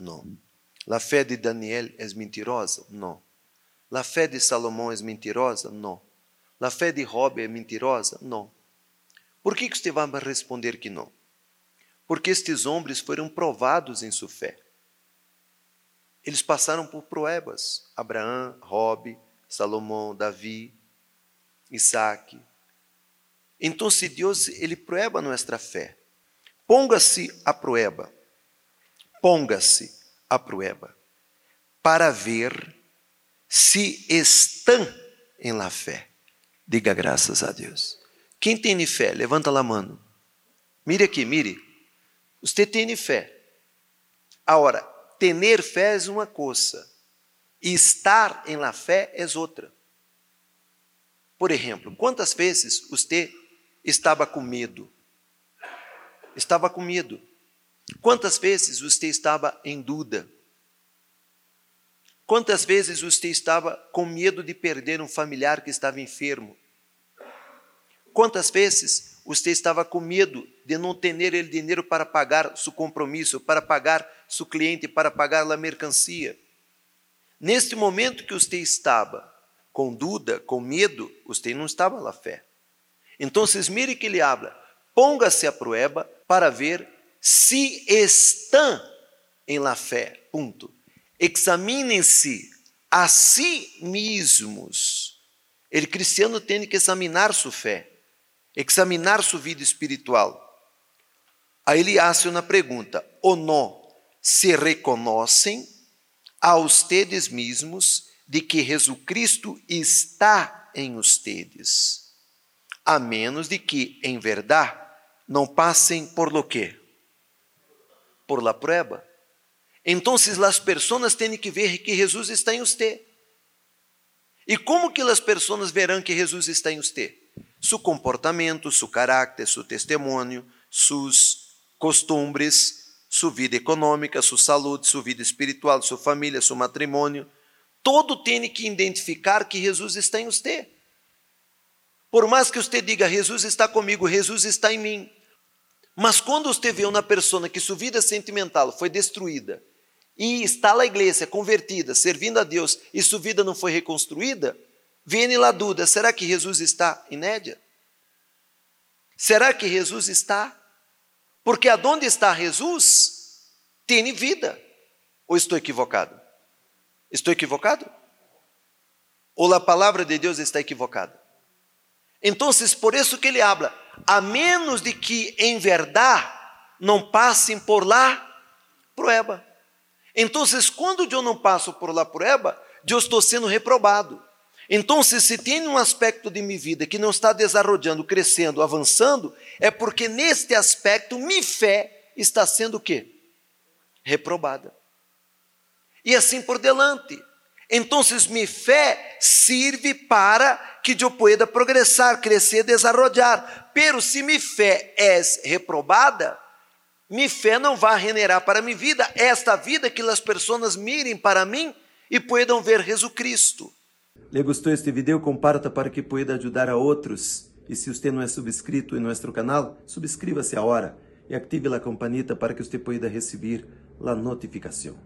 No. La fe de Daniel es mentirosa? No. La fe de Salomão es mentirosa? No. La fe de Job é mentirosa? Não. Por que, você vai responder que não? Porque estes homens foram provados em sua fé. Eles passaram por provas. Abraão, Job, Salomão, Davi, Isaac. Então, se Deus ele prueba nossa fé, ponga-se a prueba, ponga-se a prueba, para ver se estão em la fé. Diga graças a Deus. Quem tem fé, levanta a mão. Mire aqui, mire. Você tem fé. Agora, ter fé é uma coisa, e estar em la fé é outra. Por exemplo, quantas vezes você estava com medo? Estava com medo. Quantas vezes você estava em dúvida? Quantas vezes você estava com medo de perder um familiar que estava enfermo? Quantas vezes você estava com medo de não ter ele dinheiro para pagar seu compromisso, para pagar seu cliente, para pagar a mercancia? Neste momento que você estava com dúvida, com medo, você não estava na fé. Então, mire que ele habla, ponga-se a prueba para ver se estão em la fé. Ponto. Examinem-se a si mesmos. O cristiano tem que examinar sua fé, examinar sua vida espiritual. Aí ele hace uma pergunta: ou não se reconhecem a ustedes mesmos de que Jesus Cristo está em ustedes, a menos de que, em verdade, não passem por lo que? Por la prueba. Então, as pessoas têm que ver que Jesus está em você. E como que as pessoas verão que Jesus está em você? Su comportamento, su caráter, su testemunho, sus costumbres, sua vida econômica, sua saúde, sua vida espiritual, sua família, seu matrimônio. Todo tem que identificar que Jesus está em você. Por mais que você diga, Jesus está comigo, Jesus está em mim. Mas quando você vê uma pessoa que sua vida sentimental foi destruída e está na igreja, convertida, servindo a Deus, e sua vida não foi reconstruída, vem lá dúvida: será que Jesus está inédia? Será que Jesus está? Porque aonde está Jesus, tem vida. Ou estou equivocado? Estou equivocado? Ou a palavra de Deus está equivocada? Então, por isso que ele habla, a menos de que em verdade não passem por lá prueba. Então, quando eu não passo por lá prueba, eu estou sendo reprobado. Então, se tem um aspecto de minha vida que não está desarrollando, crescendo, avançando, é porque neste aspecto minha fé está sendo o quê? Reprobada. E assim por delante. Então, minha fé serve para que eu pueda progressar, crescer, desarrollar. Pero se minha fé é reprobada, minha fé não vai generar para minha vida esta vida que as pessoas mirem para mim e puedan ver Jesus Cristo. Le gostou este vídeo? Comparta para que pueda ajudar a outros. E se você não é subscrito em nosso canal, subscreva-se agora e ative a campanita para que você pueda receber a notificação.